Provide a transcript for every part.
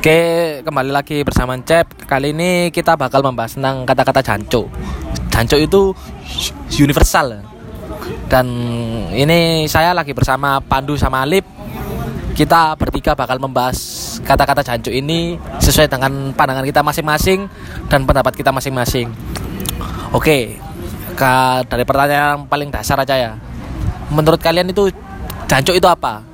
Oke, kembali lagi bersama Cep. Kali ini kita bakal membahas tentang kata-kata janco. Janco itu universal. Dan ini saya lagi bersama Pandu sama Alip. Kita bertiga bakal membahas kata-kata janco ini sesuai dengan pandangan kita masing-masing dan pendapat kita masing-masing. Oke, ke, dari pertanyaan paling dasar aja ya. Menurut kalian itu janco itu apa?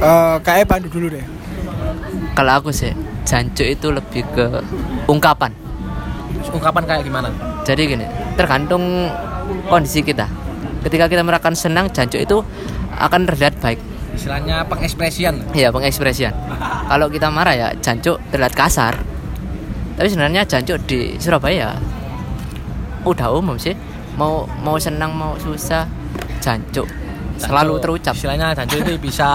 Eh, kayak Pandu dulu deh. Kalau aku sih, jancuk itu lebih ke ungkapan. Ungkapan kayak gimana? Jadi gini, tergantung kondisi kita. Ketika kita merasakan senang, jancuk itu akan terlihat baik. Istilahnya pengekspresian. Iya, pengekspresian. Kalau kita marah ya, jancuk terlihat kasar. Tapi sebenarnya jancuk di Surabaya udah umum sih. Mau mau senang mau susah, jancuk selalu terucap. Istilahnya jancu itu bisa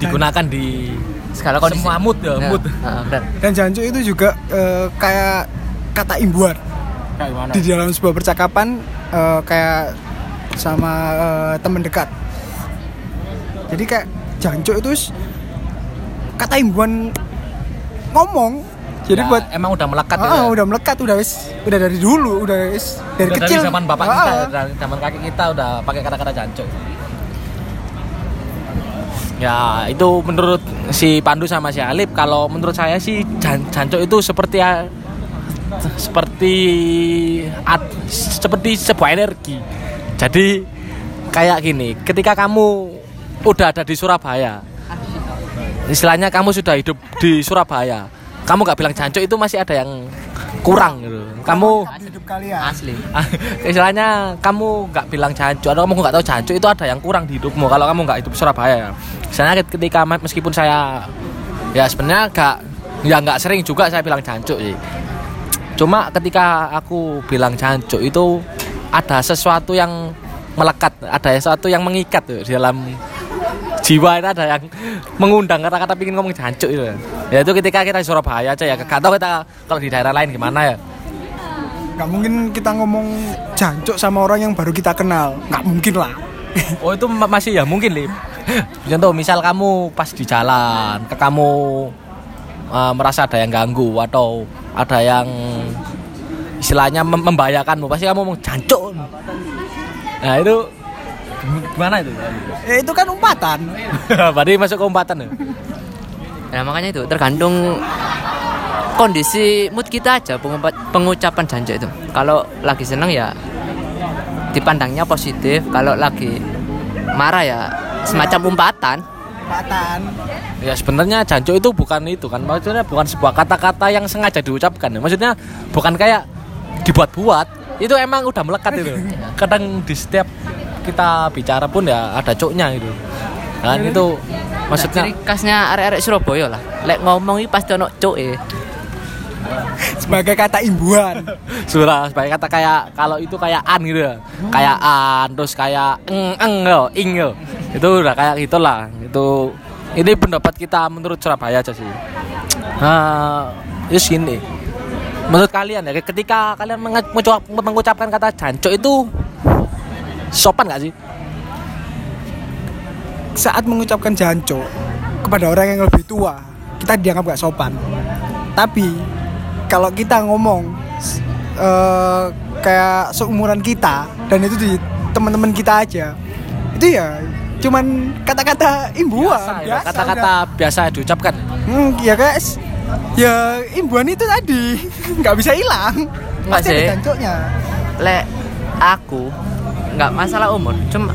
digunakan di Segala kondisi. semua mood ya, Ya, mood. heeh, benar. Dan jancuk itu juga eh, kayak kata imbuhan Kayak gimana? di dalam sebuah percakapan eh, kayak sama eh, teman dekat. Jadi kayak jancuk itu kata imbuhan ngomong. Jadi Ya, buat emang udah melekat ah, ya. udah melekat udah wis udah dari dulu udah wis dari Udah kecil dari zaman bapak Ah, kita, dari zaman kakek kita udah pakai kata-kata jancu. Ya, itu menurut si Pandu sama si Alip kalau menurut saya sih jan jancu itu seperti seperti at- seperti sebuah energi. Jadi kayak gini, ketika kamu udah ada di Surabaya, istilahnya kamu sudah hidup di Surabaya, kamu nggak bilang jancuk itu masih ada yang kurang gitu. Kamu hidup kalian. Asli. istilahnya kamu nggak bilang jancuk atau kamu nggak tahu jancuk itu ada yang kurang di hidupmu kalau kamu nggak hidup Surabaya. Misalnya ketika meskipun saya ya sebenarnya nggak ya nggak sering juga saya bilang jancuk sih. Cuma ketika aku bilang jancuk itu ada sesuatu yang melekat, ada sesuatu yang mengikat tuh di dalam jiwa itu ada yang mengundang kata-kata pingin ngomong jancuk itu. Ya itu ketika kita di Surabaya aja ya. Gak tahu kita kalau di daerah lain gimana ya. Nggak mungkin kita ngomong jancuk sama orang yang baru kita kenal. Nggak mungkin lah. Oh itu ma- masih ya mungkin Lip Contoh misal kamu pas di jalan ke kamu uh, merasa ada yang ganggu atau ada yang istilahnya mem- membahayakanmu pasti kamu ngomong jancuk Nah itu gimana itu? Ya itu kan umpatan. Berarti masuk ke umpatan ya? Nah makanya itu tergantung kondisi mood kita aja pengucapan janji itu. Kalau lagi seneng ya dipandangnya positif. Kalau lagi marah ya semacam umpatan. Umpatan. Ya sebenarnya jancuk itu bukan itu kan maksudnya bukan sebuah kata-kata yang sengaja diucapkan ya. Maksudnya bukan kayak dibuat-buat. Itu emang udah melekat itu. Kadang di setiap kita bicara pun ya ada cuknya gitu. Kan itu maksudnya Ciri khasnya arek-arek Surabaya lah. Lek ngomong iki pasti ono cuke. Sebagai kata imbuhan. surah sebagai kata kayak kalau itu kayak an gitu ya. Kayak an terus kayak eng eng yo, ing yo. Itu udah kayak gitulah. Itu ini pendapat kita menurut Surabaya aja sih. Nah, terus gini. Menurut kalian ya ketika kalian mengucap- mengucapkan kata jancuk itu sopan gak sih? Saat mengucapkan jancuk kepada orang yang lebih tua, kita dianggap gak sopan. Tapi kalau kita ngomong eh, kayak seumuran kita dan itu di teman-teman kita aja, itu ya cuman kata-kata imbuhan, Biasa ya, biasa Kata-kata biasa diucapkan. udah. Hmm, ya guys, ya imbuhan itu tadi nggak bisa hilang. Nggak Pasti ada sih. jancuknya. Lek aku nggak masalah umur, cuma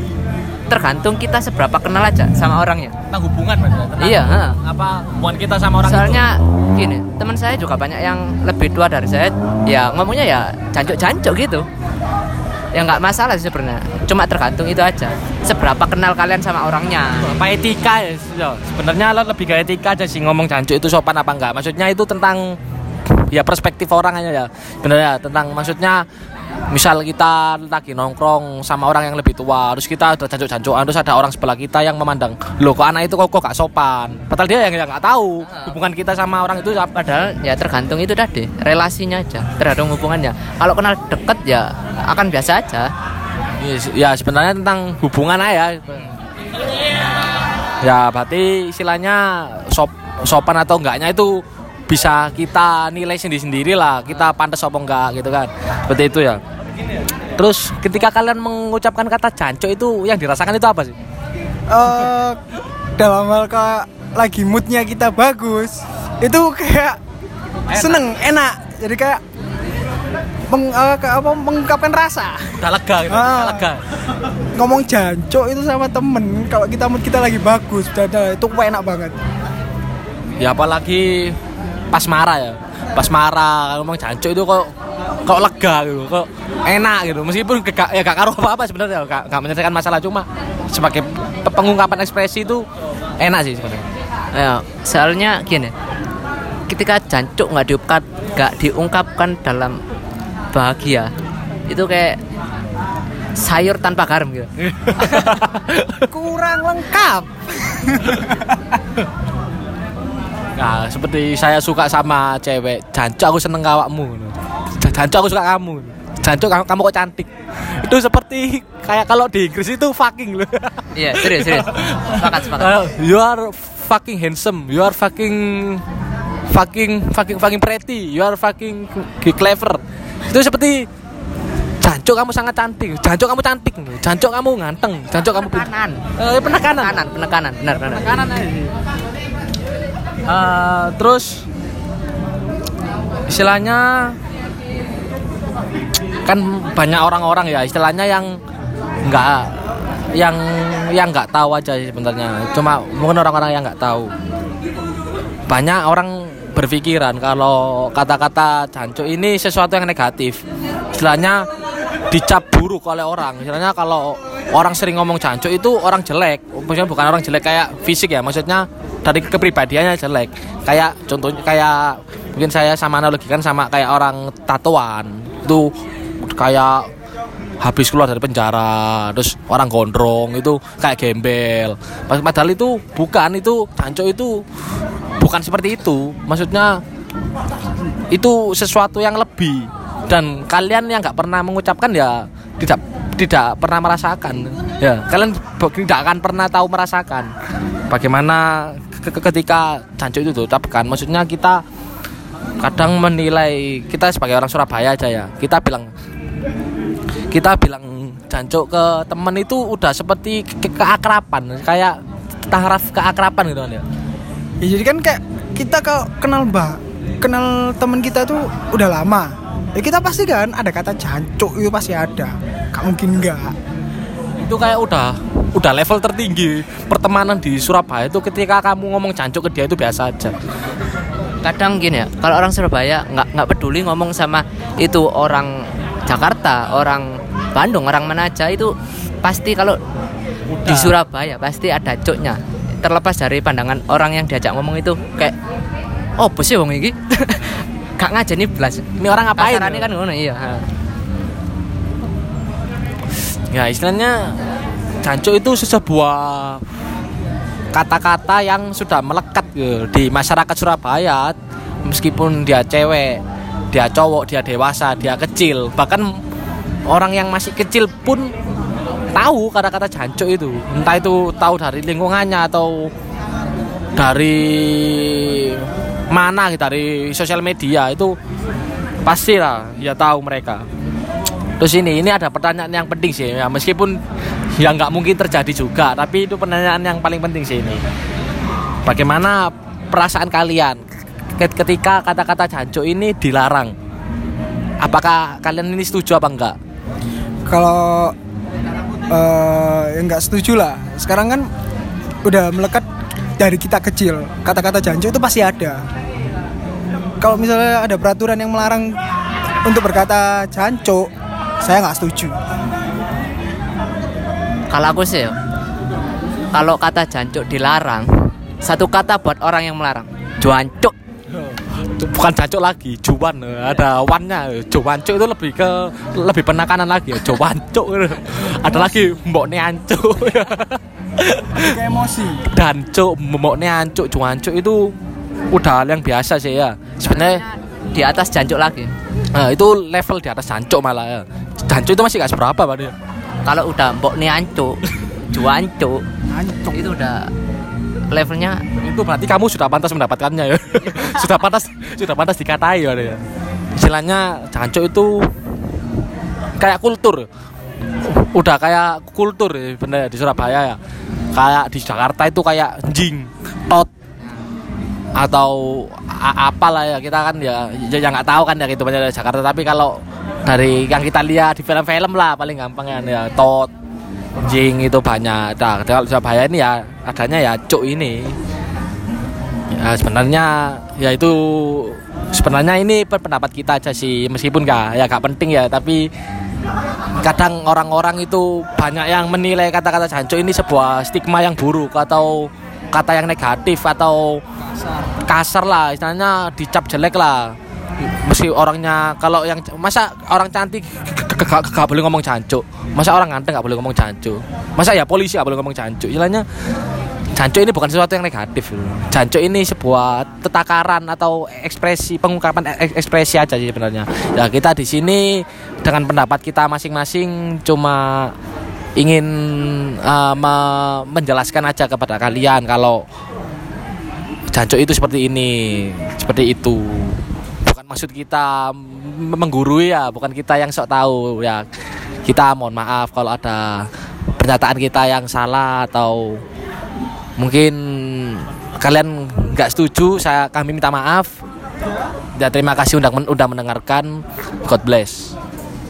tergantung kita seberapa kenal aja sama orangnya. Tentang hubungan Mas, ya? Tentang Iya, ha. Apa hubungan kita sama orang Soalnya gini, teman saya juga banyak yang lebih tua dari saya, ya ngomongnya ya jancuk-jancuk gitu. Ya nggak masalah sih sebenarnya. Cuma tergantung itu aja. Seberapa kenal kalian sama orangnya. apa etika ya ya. sebenarnya lo lebih ke etika aja sih ngomong jancuk itu sopan apa enggak maksudnya itu tentang ya perspektif orang aja ya sebenarnya tentang maksudnya misal kita lagi nongkrong sama orang yang lebih tua terus kita udah jancuk-jancukan terus ada orang sebelah kita yang memandang loh kok anak itu kok kok gak sopan padahal dia yang nggak tahu hubungan kita sama orang itu apa Padahal ya tergantung itu tadi relasinya aja, tergantung hubungannya. Kalau kenal deket ya akan biasa aja. ya, ya sebenarnya tentang hubungan aja ya berarti istilahnya sop sopan atau enggaknya itu bisa kita nilai sendiri-sendiri lah kita pantas apa enggak gitu kan. Seperti itu ya. Terus ketika kalian mengucapkan kata jancuk itu yang dirasakan itu apa sih? Eh dalam hal ke lagi moodnya kita bagus itu kayak seneng enak. Jadi kayak meng, eh, ke- apa, mengungkapkan rasa. Udah lega gitu Ah. udah lega. Ngomong jancok itu sama temen kalau kita mood kita lagi bagus udah itu enak banget. Ya apalagi pas marah ya pas marah ngomong jancuk itu kok kok lega gitu kok enak gitu meskipun gak, ya gak karuh apa apa sebenarnya gak, gak menyelesaikan masalah cuma sebagai pe- pengungkapan ekspresi itu enak sih sebenarnya Ya, soalnya gini. Ketika jancuk nggak diungkap nggak diungkapkan dalam bahagia, itu kayak sayur tanpa garam gitu. kurang lengkap Nah, seperti saya suka sama cewek, jancuk aku seneng awakmu. J- Jancuk aku suka kamu. Jancuk kamu, kamu kok cantik. Itu seperti kayak kalau di Inggris itu fucking loh. Iya, serius, serius. Sepakat, sepakat. You are fucking handsome. You are fucking fucking fucking fucking pretty. You are fucking clever. Itu seperti jancuk kamu sangat cantik. Jancuk kamu cantik. Jancuk kamu ganteng. Jancuk kamu. Penekanan. Eh, penekanan. Penekanan, penekanan, benar, benar. Penekanan aja. Eh, terus istilahnya kan banyak orang-orang ya istilahnya yang nggak yang yang nggak tahu aja sebenarnya. Cuma mungkin orang-orang yang nggak tahu. Banyak orang berpikiran kalau kata-kata jancuk ini sesuatu yang negatif. Istilahnya dicap buruk oleh orang. Istilahnya kalau orang sering ngomong jancuk itu orang jelek. Maksudnya bukan orang jelek kayak fisik ya. Maksudnya dari kepribadiannya jelek. Kayak contohnya kayak mungkin saya sama analogikan sama kayak orang tatoan. Itu kayak habis keluar dari penjara terus orang gondrong itu kayak gembel. Padahal itu bukan itu jancuk itu bukan seperti itu. Maksudnya itu sesuatu yang lebih. Dan kalian yang nggak pernah mengucapkan ya tidak tidak pernah merasakan. Ya kalian tidak akan pernah tahu merasakan. Bagaimana ketika jancuk itu diucapkan maksudnya kita kadang menilai kita sebagai orang Surabaya aja ya kita bilang kita bilang jancuk ke temen itu udah seperti ke- keakraban kayak taraf keakraban gitu kan ya. Ya, jadi kan kayak kita kalau kenal mbak kenal temen kita tuh udah lama. Ya kita pasti kan ada kata jancuk itu pasti ada. Gak mungkin enggak itu kayak udah udah level tertinggi pertemanan di Surabaya itu ketika kamu ngomong jancuk ke dia itu biasa aja. Kadang gini ya kalau orang Surabaya nggak nggak peduli ngomong sama itu orang Jakarta orang Bandung orang mana aja itu pasti kalau di Surabaya pasti ada cuknya. Terlepas dari pandangan orang yang diajak ngomong itu kayak oh bos ya wong iki? Gak ngajeni belas ini orang ngapain? Kasarannya kan ngono iya. Ya istilahnya jancuk itu sebuah kata-kata yang sudah melekat gitu, di masyarakat Surabaya meskipun dia cewek dia cowok dia dewasa dia kecil bahkan orang yang masih kecil pun tahu kata-kata jancuk itu. Entah itu tahu dari lingkungannya atau dari mana gitu, dari sosial media itu pasti lah ya tahu mereka Terus ini, ini ada pertanyaan yang penting sih ya meskipun ya nggak mungkin terjadi juga, tapi itu pertanyaan yang paling penting sih ini. Bagaimana perasaan kalian ket- ketika kata-kata jancuk ini dilarang? Apakah kalian ini setuju apa enggak? kalau eh ya nggak setuju lah sekarang kan udah melekat dari kita kecil kata-kata jancuk itu pasti ada kalau misalnya ada peraturan yang melarang untuk berkata jancuk saya nggak setuju kalau aku sih ya, kalau kata jancuk dilarang satu kata buat orang yang melarang jancuk Bukan jancuk lagi, juwan ada wannya. Juwancuk itu lebih ke lebih penekanan lagi ya. Juwancuk. Ada lagi mbok neancuk. kayak emosi Dancuk, mbok neancuk, juwancuk itu udah hal yang biasa sih ya. Sebenarnya di atas jancuk lagi Nah, itu level di atas jancuk malah ya. Jancuk itu masih gak seberapa Pak kalau udah mbok nih ancuk juancuk jancuk itu udah levelnya itu berarti kamu sudah pantas mendapatkannya ya? Sudah pantas sudah pantas dikatai ya ya. istilahnya jancuk itu kayak kultur. Udah kayak kultur ya bener di Surabaya ya. Kayak di Jakarta itu kayak jing tot atau apalah ya. Kita kan ya ya ya nggak tahu kan ya gitu banyak dari Jakarta. Tapi kalau dari yang kita lihat di film-film lah paling gampang kan ya tot jing itu banyak. Nah kalau Surabaya ini ya adanya ya cuk ini. Ya sebenarnya ya itu sebenarnya ini pendapat kita aja sih meskipun gak ya gak penting ya tapi kadang orang-orang itu banyak yang menilai kata-kata jancuk ini sebuah stigma yang buruk atau kata yang negatif atau kasar lah istilahnya dicap jelek lah mesti orangnya kalau yang masa orang cantik gak- boleh ngomong jancuk? Masa orang ganteng gak boleh ngomong jancuk? Masa ya polisi gak boleh ngomong jancuk? Istilahnya jancuk ini bukan sesuatu yang negatif jancuk ini sebuah tetakaran atau ekspresi pengungkapan ek- ekspresi aja sih sebenarnya. Ya kita di sini dengan pendapat kita masing-masing cuma ingin uh, me- menjelaskan aja kepada kalian kalau jancuk itu seperti ini seperti itu bukan maksud kita menggurui ya bukan kita yang sok tahu ya. Kita mohon maaf kalau ada pernyataan kita yang salah atau mungkin kalian nggak setuju saya kami minta maaf. Ya terima kasih udah udah mendengarkan. God bless